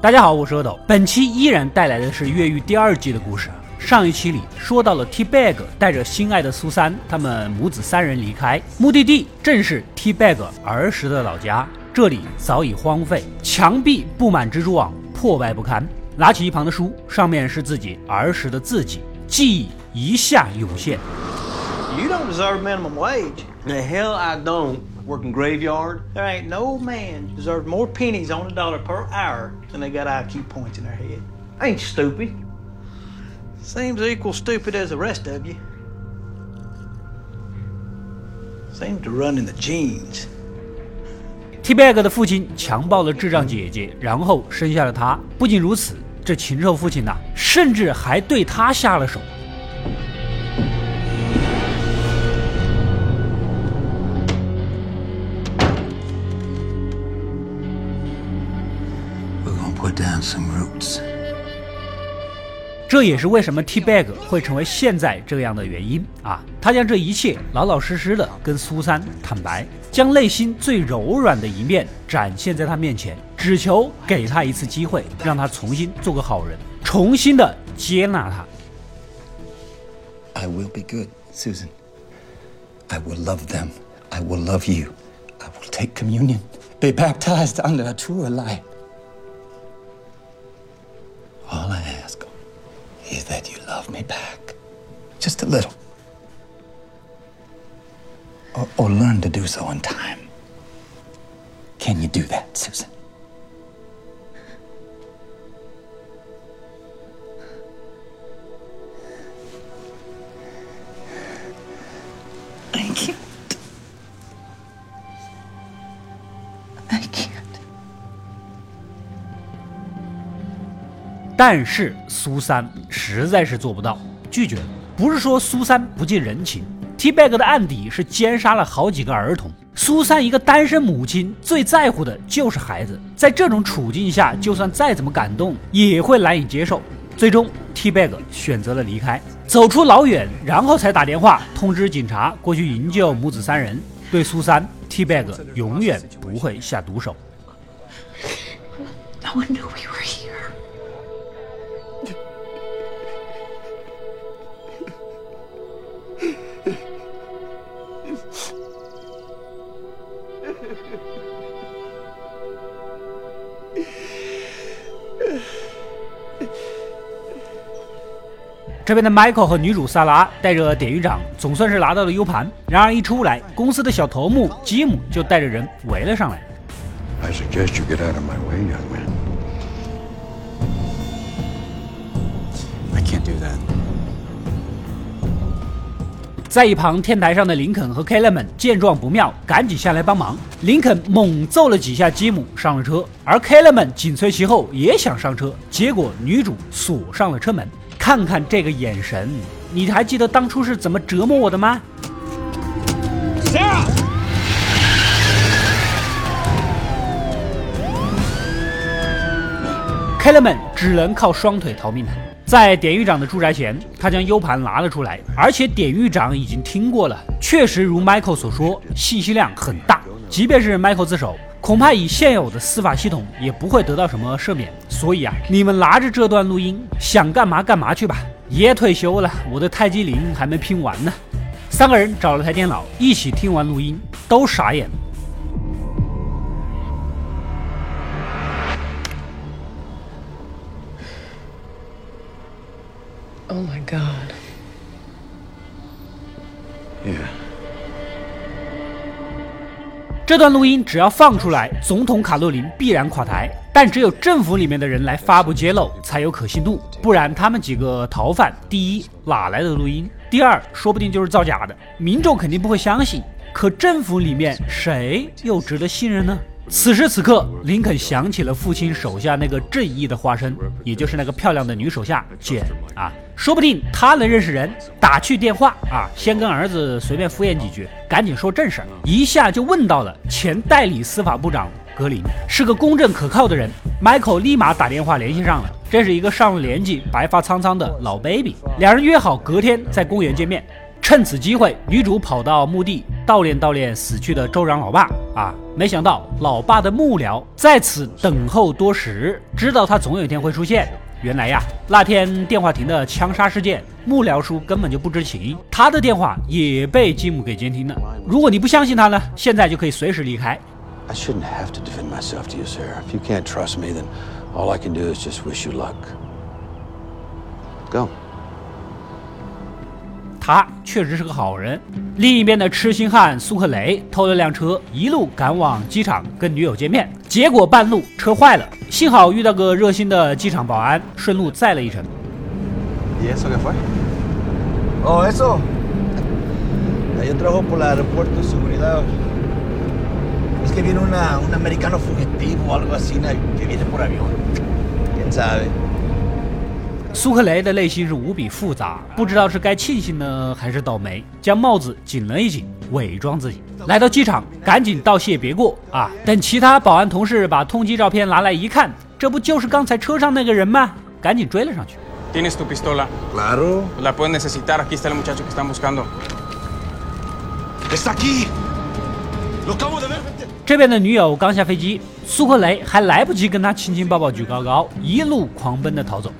大家好，我是阿斗，本期依然带来的是越狱第二季的故事。上一期里说到了 T Bag 带着心爱的苏三，他们母子三人离开，目的地正是 T Bag 儿时的老家。这里早已荒废，墙壁布满蜘蛛网，破败不堪。拿起一旁的书，上面是自己儿时的字迹，记忆一下涌现。You don't deserve minimum wage. The hell I don't. Working graveyard. There ain't no man deserves more pennies on a dollar per hour than they got IQ points in their head. I ain't stupid. Seems equal stupid as the rest of you. Seems to run in the genes. T Bag 的父亲强暴了智障姐姐，然后生下了他。不仅如此，这禽兽父亲呐，甚至还对他下了手。 这也是为什么 T Bag 会成为现在这样的原因啊！他将这一切老老实实的跟苏珊坦白，将内心最柔软的一面展现在他面前，只求给他一次机会，让他重新做个好人，重新的接纳他。I will be good, Susan. I will love them. I will love you. I will take communion, be baptized under a true light. All I ask is that you love me back. Just a little. Or, or learn to do so in time. Can you do that, Susan? 但是苏珊实在是做不到，拒绝。不是说苏珊不近人情，T Bag 的案底是奸杀了好几个儿童。苏珊一个单身母亲，最在乎的就是孩子。在这种处境下，就算再怎么感动，也会难以接受。最终，T Bag 选择了离开，走出老远，然后才打电话通知警察过去营救母子三人。对苏珊，T Bag 永远不会下毒手。No one knew we were here. 这边的 Michael 和女主萨拉带着典狱长，总算是拿到了 U 盘。然而一出来，公司的小头目吉姆就带着人围了上来。I suggest you get out of my way, young man. I can't do that. 在一旁天台上的林肯和 k e l e 们见状不妙，赶紧下来帮忙。林肯猛揍了几下吉姆，上了车，而 k e l e 们紧随其后，也想上车，结果女主锁上了车门。看看这个眼神，你还记得当初是怎么折磨我的吗？Sarah。k e l l e 们只能靠双腿逃命了。在典狱长的住宅前，他将 U 盘拿了出来，而且典狱长已经听过了，确实如 Michael 所说，信息量很大。即便是 Michael 自首，恐怕以现有的司法系统也不会得到什么赦免。所以啊，你们拿着这段录音，想干嘛干嘛去吧。爷退休了，我的泰姬陵还没拼完呢。三个人找了台电脑，一起听完录音，都傻眼了。Oh my god. 这段录音只要放出来，总统卡洛琳必然垮台。但只有政府里面的人来发布揭露，才有可信度。不然，他们几个逃犯，第一哪来的录音？第二，说不定就是造假的，民众肯定不会相信。可政府里面谁又值得信任呢？此时此刻，林肯想起了父亲手下那个正义的化身，也就是那个漂亮的女手下简啊，说不定他能认识人。打去电话啊，先跟儿子随便敷衍几句，赶紧说正事儿，一下就问到了前代理司法部长格林，是个公正可靠的人。Michael 立马打电话联系上了，这是一个上了年纪、白发苍苍的老 baby。两人约好隔天在公园见面。趁此机会，女主跑到墓地悼念悼念死去的州长老爸啊。没想到老爸的幕僚在此等候多时，知道他总有一天会出现。原来呀，那天电话亭的枪杀事件，幕僚叔根本就不知情，他的电话也被吉姆给监听了。如果你不相信他呢，现在就可以随时离开。I shouldn't have to defend myself to you, sir. If you can't trust me, then all I can do is just wish you luck. Go. 他确实是个好人。另一边的痴心汉苏克雷偷了辆车，一路赶往机场跟女友见面，结果半路车坏了，幸好遇到个热心的机场保安，顺路载了一程。苏克雷的内心是无比复杂，不知道是该庆幸呢，还是倒霉，将帽子紧了一紧，伪装自己。来到机场，赶紧道谢别过啊！等其他保安同事把通缉照片拿来一看，这不就是刚才车上那个人吗？赶紧追了上去。¿Tienes tu pistola? Claro. La puedes necesitar. Aquí está el muchacho que están buscando. ¡Está aquí! ¡Lo acabo de ver! 这边的女友刚下飞机，苏克雷还来不及跟她亲亲抱抱举高高，一路狂奔的逃走。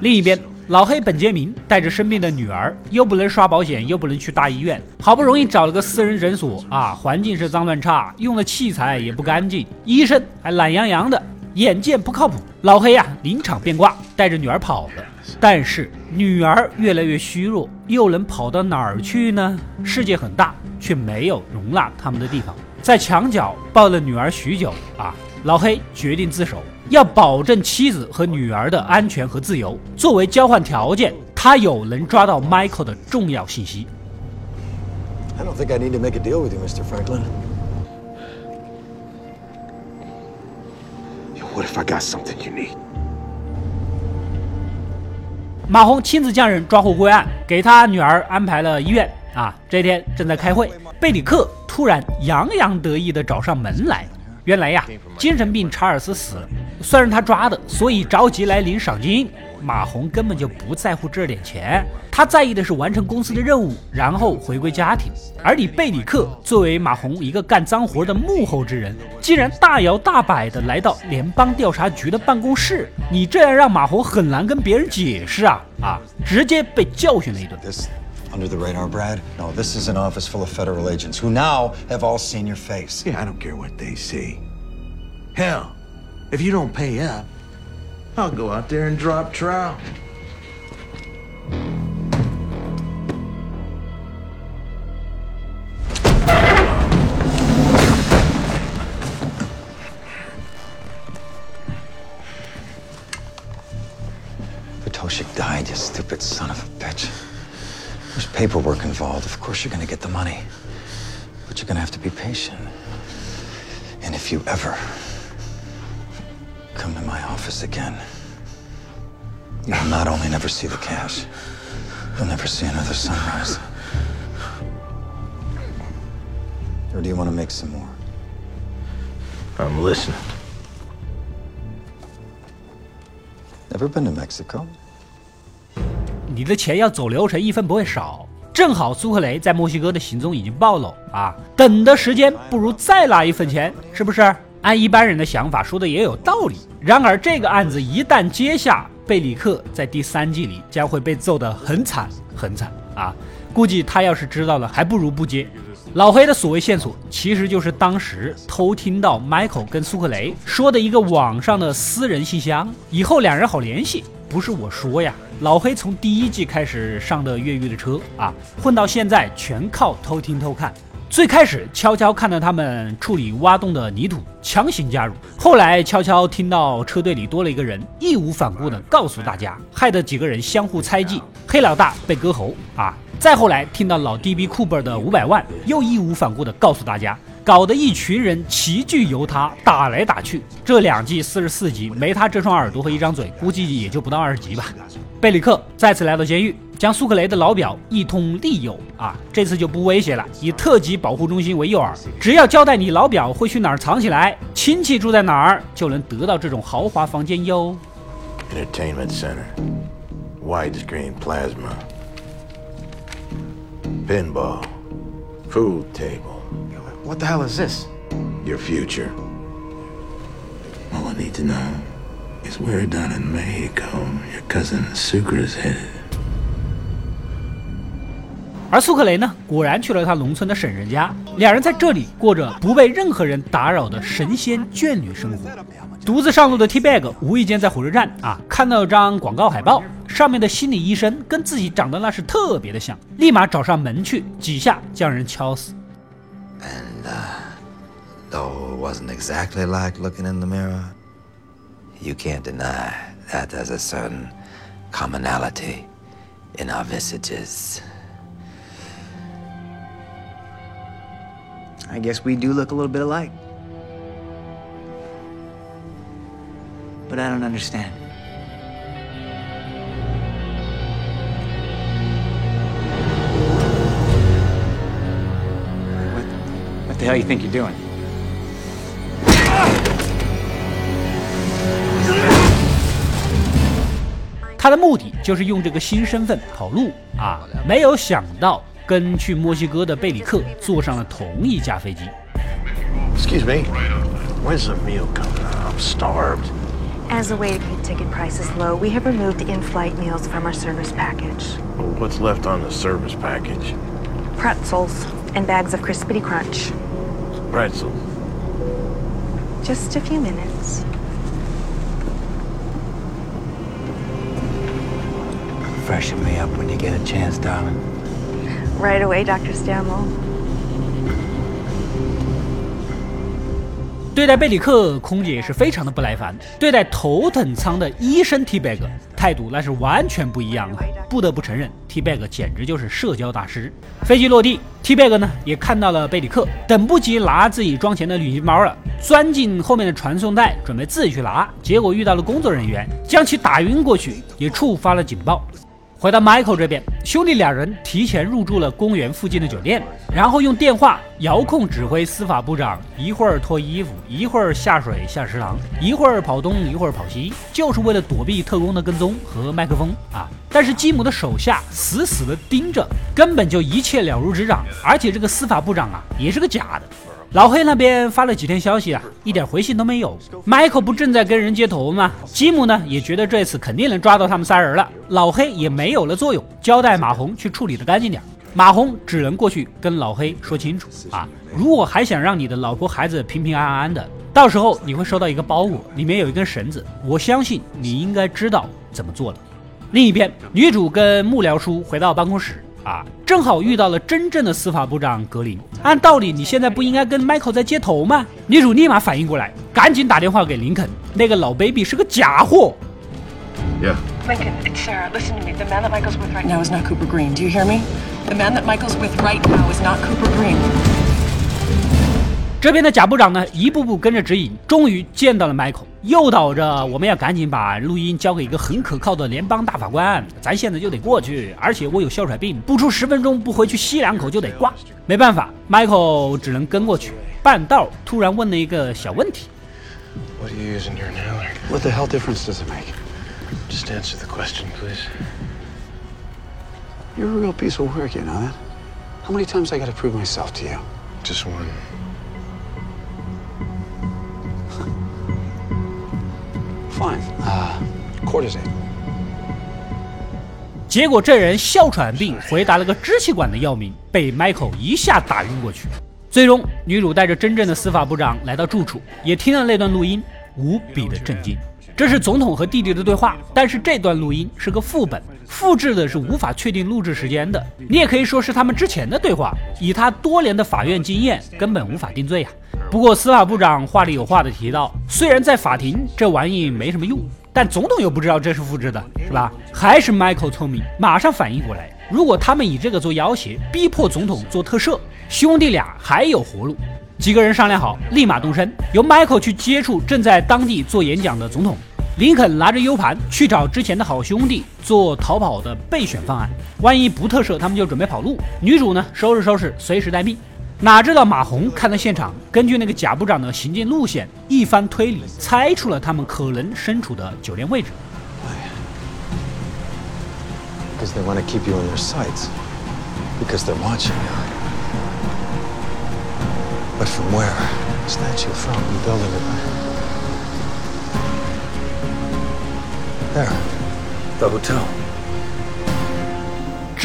另一边，老黑本杰明带着生病的女儿，又不能刷保险，又不能去大医院，好不容易找了个私人诊所啊，环境是脏乱差，用的器材也不干净，医生还懒洋洋的，眼见不靠谱。老黑呀、临场变卦，带着女儿跑了。但是女儿越来越虚弱，又能跑到哪儿去呢？世界很大，却没有容纳他们的地方。在墙角抱了女儿许久啊，老黑决定自首，要保证妻子和女儿的安全和自由。作为交换条件，他有能抓到 Michael 的重要信息。I don't think I need to make a deal with you, Mr. Franklin. What if I got something you need? 马红亲自将人抓获归案，给他女儿安排了医院啊。这天正在开会，贝里克突然洋洋得意地找上门来。原来呀，精神病查尔斯死了，算是他抓的，所以着急来领赏金。马洪根本就不在乎这点钱，他在意的是完成公司的任务，然后回归家庭。而你贝里克作为马洪一个干脏活的幕后之人，竟然大摇大摆地来到联邦调查局的办公室，你这样让马洪很难跟别人解释啊啊！直接被教训了一顿。Under the radar, Brad? No, this is an office full of federal agents who now have all seen your face. Yeah, I don't care what they see. Hell, if you don't pay up, I'll go out there and drop trout. Potoshik died, you stupid son of a bitch. There's paperwork involved. Of course, you're gonna get the money. But you're gonna have to be patient. And if you ever come to my office again, you'll not only never see the cash, you'll never see another sunrise. Or do you want to make some more? I'm listening. Ever been to Mexico? 你的钱要走流程，一分不会少。正好苏克雷在墨西哥的行踪已经暴露啊，等的时间不如再拿一份钱，是不是？按一般人的想法说的也有道理。然而这个案子一旦接下，贝里克在第三季里将会被揍得很惨很惨啊！估计他要是知道了，还不如不接。老黑的所谓线索，其实就是当时偷听到 Michael 跟苏克雷说的一个网上的私人信箱，以后两人好联系。不是我说呀，老黑从第一季开始上的越狱的车啊，混到现在全靠偷听偷看。最开始悄悄看到他们处理挖洞的泥土，强行加入；后来悄悄听到车队里多了一个人，义无反顾地告诉大家，害得几个人相互猜忌，黑老大被割喉啊！再后来听到老 DB Cooper 的五百万，又义无反顾地告诉大家，搞得一群人齐聚由他，打来打去。这两季四十四集，没他这双耳朵和一张嘴，估计也就不到二十集吧。贝里克再次来到监狱，将苏克雷的老表一通利诱啊，这次就不威胁了，以特级保护中心为诱饵，只要交代你老表会去哪儿藏起来，亲戚住在哪儿，就能得到这种豪华房间哟。Entertainment center. Widescreen plasma, pinball, food table. What the hell is this? Your future. All I need to know is where down in Mexico your cousin Sucre is headed. 而苏克雷呢，果然去了他农村的婶婶家，两人在这里过着不被任何人打扰的神仙眷侣生活。独自上路的 T Bag 无意间在火车站啊看到张广告海报，上面的心理医生跟自己长得那是特别的像，立马找上门去，几下将人敲死。Uh, though it wasn't exactly like looking in the mirror, you can't deny that there's a certain commonality in our visages. I guess we do look a little bit alike. But I don't understand. the hell you think you're doing? 他的目的就是用这个新身份跑路啊，没有想到跟去墨西哥的贝里克坐上了同一架飞机。 Excuse me. When's the meal coming? I'm starved. As a way to keep ticket prices low, we have removed in-flight meals from our service package. Well, what's left on the service package? Pretzels and bags of Crispity Crunch. Pretzels. Just a few minutes. Freshen me up when you get a chance, darling. Right away, Dr. Stammel. 对待贝里克，空姐也是非常的不耐烦；对待头等舱的医生 T Bag，态度那是完全不一样啊。不得不承认，T Bag 简直就是社交大师。飞机落地，T Bag 呢也看到了贝里克，等不及拿自己装钱的旅行包了，钻进后面的传送带，准备自己去拿，结果遇到了工作人员，将其打晕过去，也触发了警报。回到 Michael 这边，兄弟两人提前入住了公园附近的酒店，然后用电话遥控指挥司法部长，一会儿脱衣服，一会儿下水下食堂，一会儿跑东，一会儿跑西，就是为了躲避特工的跟踪和麦克风啊！但是基姆的手下死死的盯着，根本就一切了如指掌，而且这个司法部长啊也是个假的。老黑那边发了几天消息啊，一点回信都没有。Michael 不正在跟人接头吗？吉姆呢也觉得这次肯定能抓到他们仨人了。老黑也没有了作用，交代马红去处理的干净点。马红只能过去跟老黑说清楚啊，如果还想让你的老婆孩子平平安安的，到时候你会收到一个包裹，里面有一根绳子，我相信你应该知道怎么做的。另一边，女主跟幕僚叔回到办公室。啊，正好遇到了真正的司法部长格林。按道理，你现在不应该跟 Michael 在接头吗？女主立马反应过来，赶紧打电话给林肯。那个老 baby 是个假货。Yeah. Lincoln, it's Sarah. Listen to me. The man that Michael's with right now is not Cooper Green. Do you hear me? The man that Michael's with right now is not Cooper Green. 这边的贾部长呢，一步步跟着指引，终于见到了 Michael，诱导着我们要赶紧把录音交给一个很可靠的联邦大法官，咱现在就得过去，而且我有哮喘病，不出十分钟不回去吸两口就得挂。没办法，Michael 只能跟过去。半道突然问了一个小问题 What do you use in your inhaler? What the hell difference does it make? Just answer the question, please. You're a real piece of work, you know that? How many times I gotta prove myself to you? Just one. Uh, cortisone. 结果这人哮喘病回答了个支气管的药名，被 Michael 一下打晕过去。最终，女主带着真正的司法部长来到住处，也听了那段录音，无比的震惊。这是总统和弟弟的对话，但是这段录音是个副本，复制的是无法确定录制时间的。你也可以说是他们之前的对话。以他多年的法院经验，根本无法定罪呀、不过司法部长话里有话的提到，虽然在法庭这玩意没什么用，但总统又不知道这是复制的，是吧？还是 Michael 聪明，马上反应过来，如果他们以这个做要挟，逼迫总统做特赦，兄弟俩还有活路。几个人商量好，立马动身，由 Michael 去接触正在当地做演讲的总统。林肯拿着 U 盘去找之前的好兄弟做逃跑的备选方案，万一不特赦，他们就准备跑路。女主呢，收拾收拾，随时待命。哪知道马红看到现场，根据那个贾部长的行进路线，一番推理，猜出了他们可能身处的酒店位置。Because they want to keep you in their sights. Because they're watching you. But from where? Statue from the building. There. The hotel.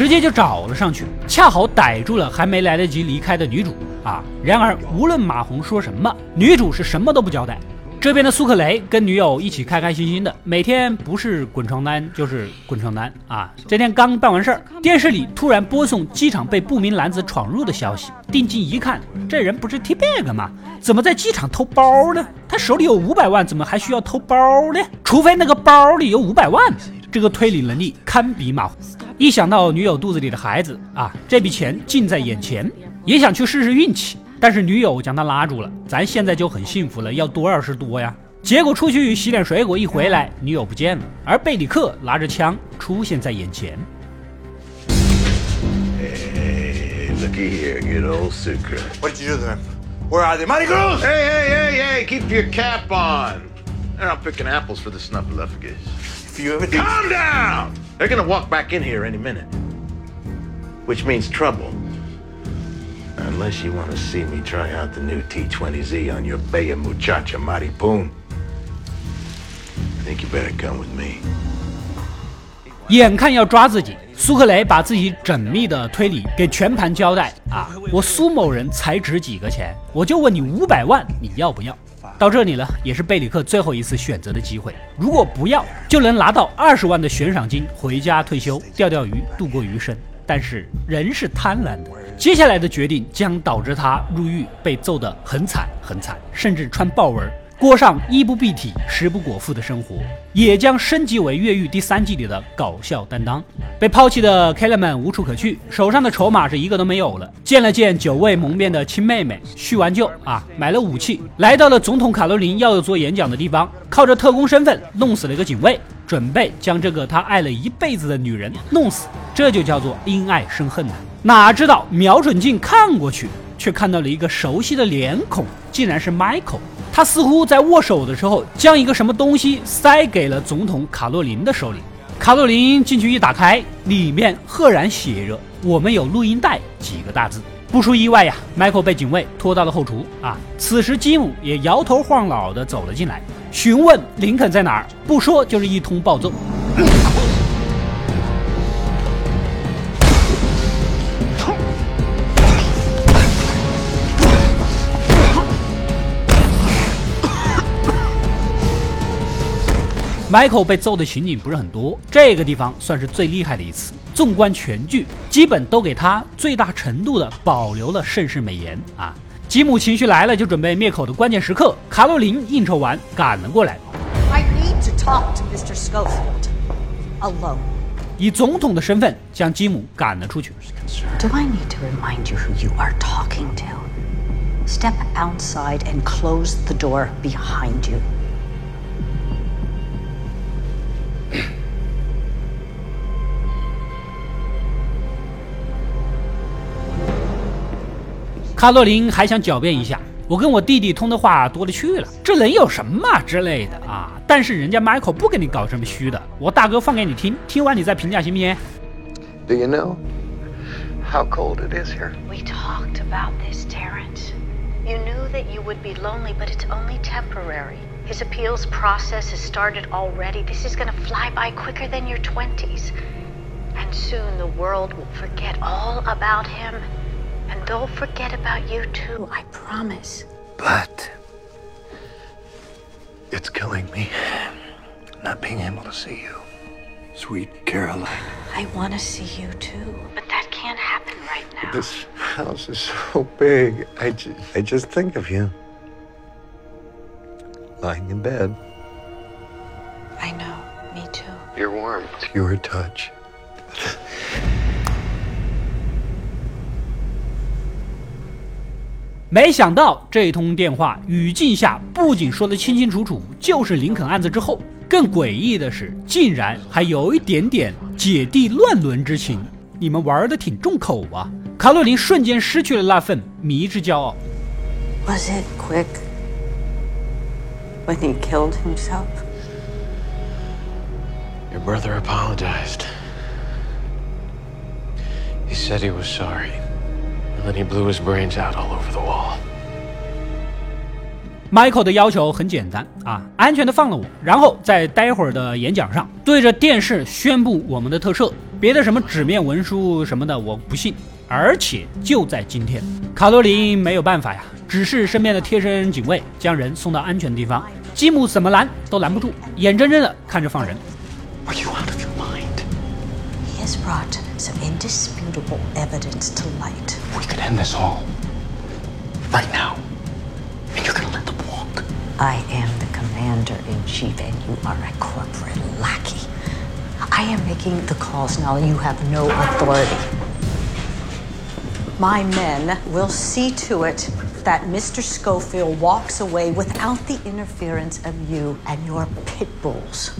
直接就找了上去，恰好逮住了还没来得及离开的女主啊！然而无论马红说什么，女主是什么都不交代。这边的苏克雷跟女友一起开开心心的，每天不是滚床单就是滚床单啊！这天刚办完事儿，电视里突然播送机场被不明男子闯入的消息。定睛一看，这人不是 T bag 吗？怎么在机场偷包呢？他手里有五百万，怎么还需要偷包呢？除非那个包里有五百万。这个推理能力堪比马红。一想到女友肚子里的孩子啊，这笔钱近在眼前，也想去试试运气。但是女友将他拉住了，咱现在就很幸福了，要多少是多呀。结果出去洗点水果，一回来女友不见了，而贝里克拿着枪出现在眼前。Hey, looky here, good old Sucre. What did you do to them? Where are they? Girls! Hey, hey, hey, hey, keep your cap on. They're out picking apples for the snuffleupagus. If you ever do... Calm down! They're gonna walk back in here any minute. Which means trouble. Unless you want to see me try out the new T20Z on your Bella Muchacha Maripoon. I think you better come with me. 眼看要抓自己，苏克雷把自己缜密的推理给全盘交代啊！我苏某人才值几个钱？我就问你五百万，你要不要？到这里了，也是贝里克最后一次选择的机会。如果不要，就能拿到二十万的悬赏金，回家退休，钓钓鱼，度过余生。但是人是贪婪的，接下来的决定将导致他入狱，被揍得很惨很惨，甚至穿豹纹。过上衣不蔽体、食不果腹的生活，也将升级为越狱第三季里的搞笑担当。被抛弃的 k e l l m a n 无处可去，手上的筹码是一个都没有了。见了见久未蒙面的亲妹妹，叙完旧啊，买了武器，来到了总统卡罗琳要做演讲的地方，靠着特工身份弄死了一个警卫，准备将这个他爱了一辈子的女人弄死。这就叫做因爱生恨呐！哪知道瞄准镜看过去，却看到了一个熟悉的脸孔，竟然是 Michael。他似乎在握手的时候，将一个什么东西塞给了总统卡洛琳的手里。卡洛琳进去一打开，里面赫然写着“我们有录音带”几个大字。不出意外呀，Michael 被警卫拖到了后厨啊。此时吉姆也摇头晃脑地走了进来，询问林肯在哪儿，不说就是一通暴揍。Michael 被揍的情景不是很多，这个地方算是最厉害的一次。纵观全剧，基本都给他最大程度的保留了盛世美颜啊。吉姆情绪来了就准备灭口的关键时刻，卡洛琳应酬完赶了过来。I need to talk to Mr. Schofield alone. 以总统的身份将吉姆赶了出去。Do I need to remind you who you are talking to? Step outside and close the door behind you. 卡洛琳还想狡辩一下，我跟我弟弟通的话多了去了，这能有什么之类的啊？但是人家 Michael 不跟你搞这么虚的，我大哥放给你听，听完你再评价行不行？Do you know how cold it is here? We talked about this, Terrence. You knew that you would be lonely, but it's only temporary. His appeals process has started already. This is gonna fly by quicker than your 20s. And soon the world will forget all about him. And they'll forget about you too, I promise. But it's killing me not being able to see you. Sweet Caroline. I want to see you too, but that can't happen right now. This house is so big. I just, I just think of you. Lying in bed. I know, me too. Your warmth, your touch. 没想到这通电话语境下不仅说得清清楚楚就是林肯案子之后，更诡异的是，竟然还有一点点姐弟乱伦之情。你们玩的挺重口啊！卡洛琳瞬间失去了那份迷之骄傲。Was it quick when he killed himself? Your brother apologized. He said he was sorry. And then he blew his brains out all over the wall. Michael 的要求很简单啊，安全的放了我，然后在待会儿的演讲上对着电视宣布我们的特赦，别的什么纸面文书什么的我不信。而且就在今天，卡罗琳没有办法呀，指示身边的贴身警卫将人送到安全地方。吉姆怎么拦都拦不住，眼睁睁的看着放人。Are you out of your mind? He has brought some indisputable evidence to light. We could end this all right now. And you're gonna let them walk. I am the commander in chief, and you are a corporate lackey. I am making the calls now. You have no authority. My men will see to it that Mr. Schofield walks away without the interference of you and your pit bulls.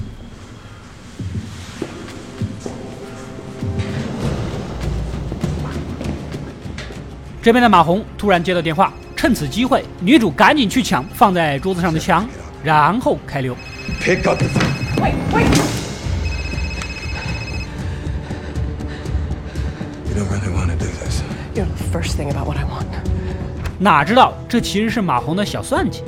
这边的马红突然接到电话，趁此机会，女主赶紧去抢放在桌子上的枪，然后开溜。Pick up the phone. Wait, wait! You don't really want to do this. You know the first thing about what I want. 哪知道这其实是马红的小算计。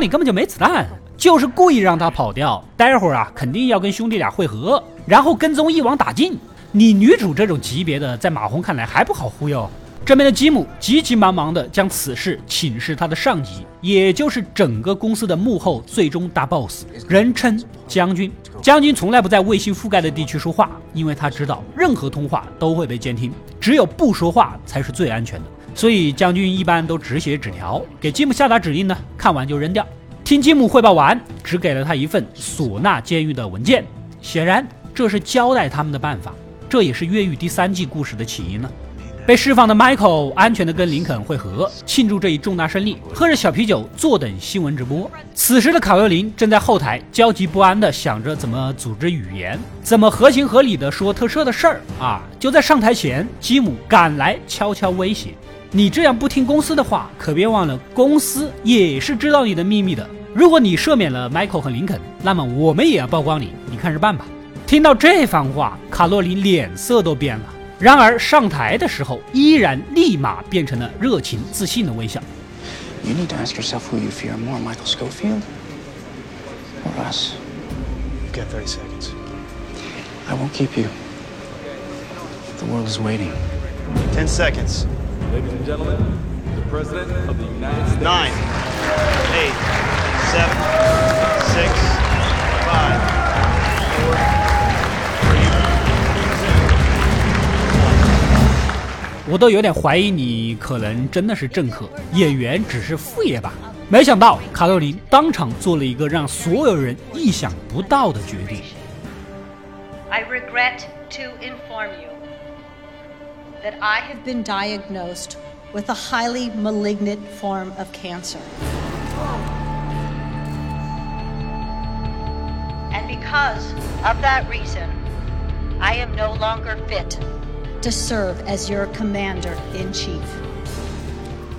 里根本就没子弹，就是故意让他跑掉。待会儿啊，肯定要跟兄弟俩会合，然后跟踪一网打尽。你女主这种级别的，在马红看来还不好忽悠。这边的吉姆急急忙忙的将此事请示他的上级，也就是整个公司的幕后最终大 boss，人称将军。将军从来不在卫星覆盖的地区说话，因为他知道任何通话都会被监听，只有不说话才是最安全的。所以将军一般都只写纸条，给吉姆下达指令呢，看完就扔掉。听吉姆汇报完，只给了他一份唢呐监狱的文件，显然这是交代他们的办法，这也是越狱第三季故事的起因了。被释放的 Michael 安全的跟林肯会合，庆祝这一重大胜利，喝着小啤酒，坐等新闻直播。此时的卡罗琳正在后台焦急不安地想着怎么组织语言，怎么合情合理地说特赦的事儿啊！就在上台前，吉姆赶来悄悄威胁：“你这样不听公司的话，可别忘了公司也是知道你的秘密的。如果你赦免了 Michael 和林肯，那么我们也要曝光你，你看着办吧。”听到这番话，卡洛琳脸色都变了。然而上台的时候，依然立马变成了热情自信的微笑。You need to ask yourself who you fear more, Michael Schofield or us. You've got 30 seconds. I won't keep you. The world is waiting. Ten seconds. Ladies and gentlemen, the President of the United States. Nine, eight, seven, six, five, four, 我都有点怀疑你可能真的是政客，演员只是副业吧。没想到卡洛琳当场做了一个让所有人意想不到的决定。I regret to inform you that I have been diagnosed with a highly malignant form of cancer. And because of that reason, I am no longer fit to serve as your commander in chief.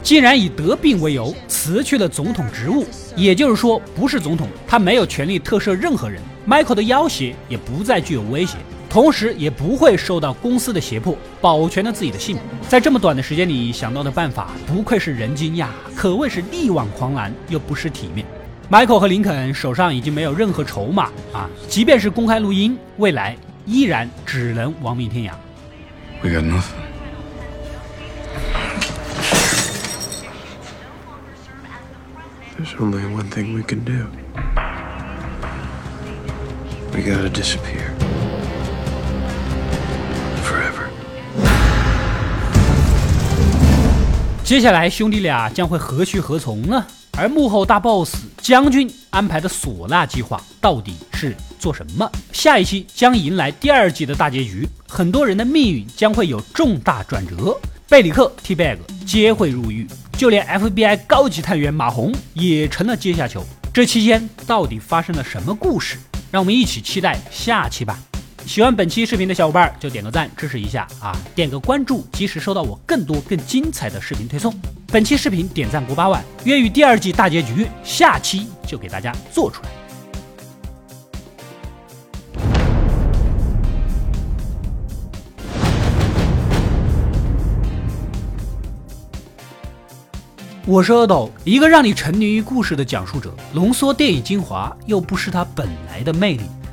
竟然以得病为由辞去了总统职务，也就是说，不是总统，他没有权利特赦任何人。Michael 的要挟也不再具有威胁， 同时也不会受到公司的胁迫，保全了自己的性命。在这么短的时间里想到的办法，不愧是人精呀，可谓是力挽狂澜又不失体面。Michael 和林肯手上已经没有任何筹码啊，即便是公开录音，未来依然只能亡命天涯。We got nothing. There's only one thing we can do. We gotta disappear. 接下来兄弟俩将会何去何从呢？而幕后大 boss 将军安排的唢呐计划到底是做什么？下一期将迎来第二季的大结局，很多人的命运将会有重大转折。贝里克、T Bag 皆会入狱，就连 FBI 高级探员马红也成了阶下囚。这期间到底发生了什么故事？让我们一起期待下期吧。喜欢本期视频的小伙伴就点个赞支持一下啊，点个关注，及时收到我更多更精彩的视频推送。本期视频点赞过八万，粤语第二季大结局下期就给大家做出来。我是阿斗，一个让你沉迷于故事的讲述者，浓缩电影精华，又不失它本来的魅力。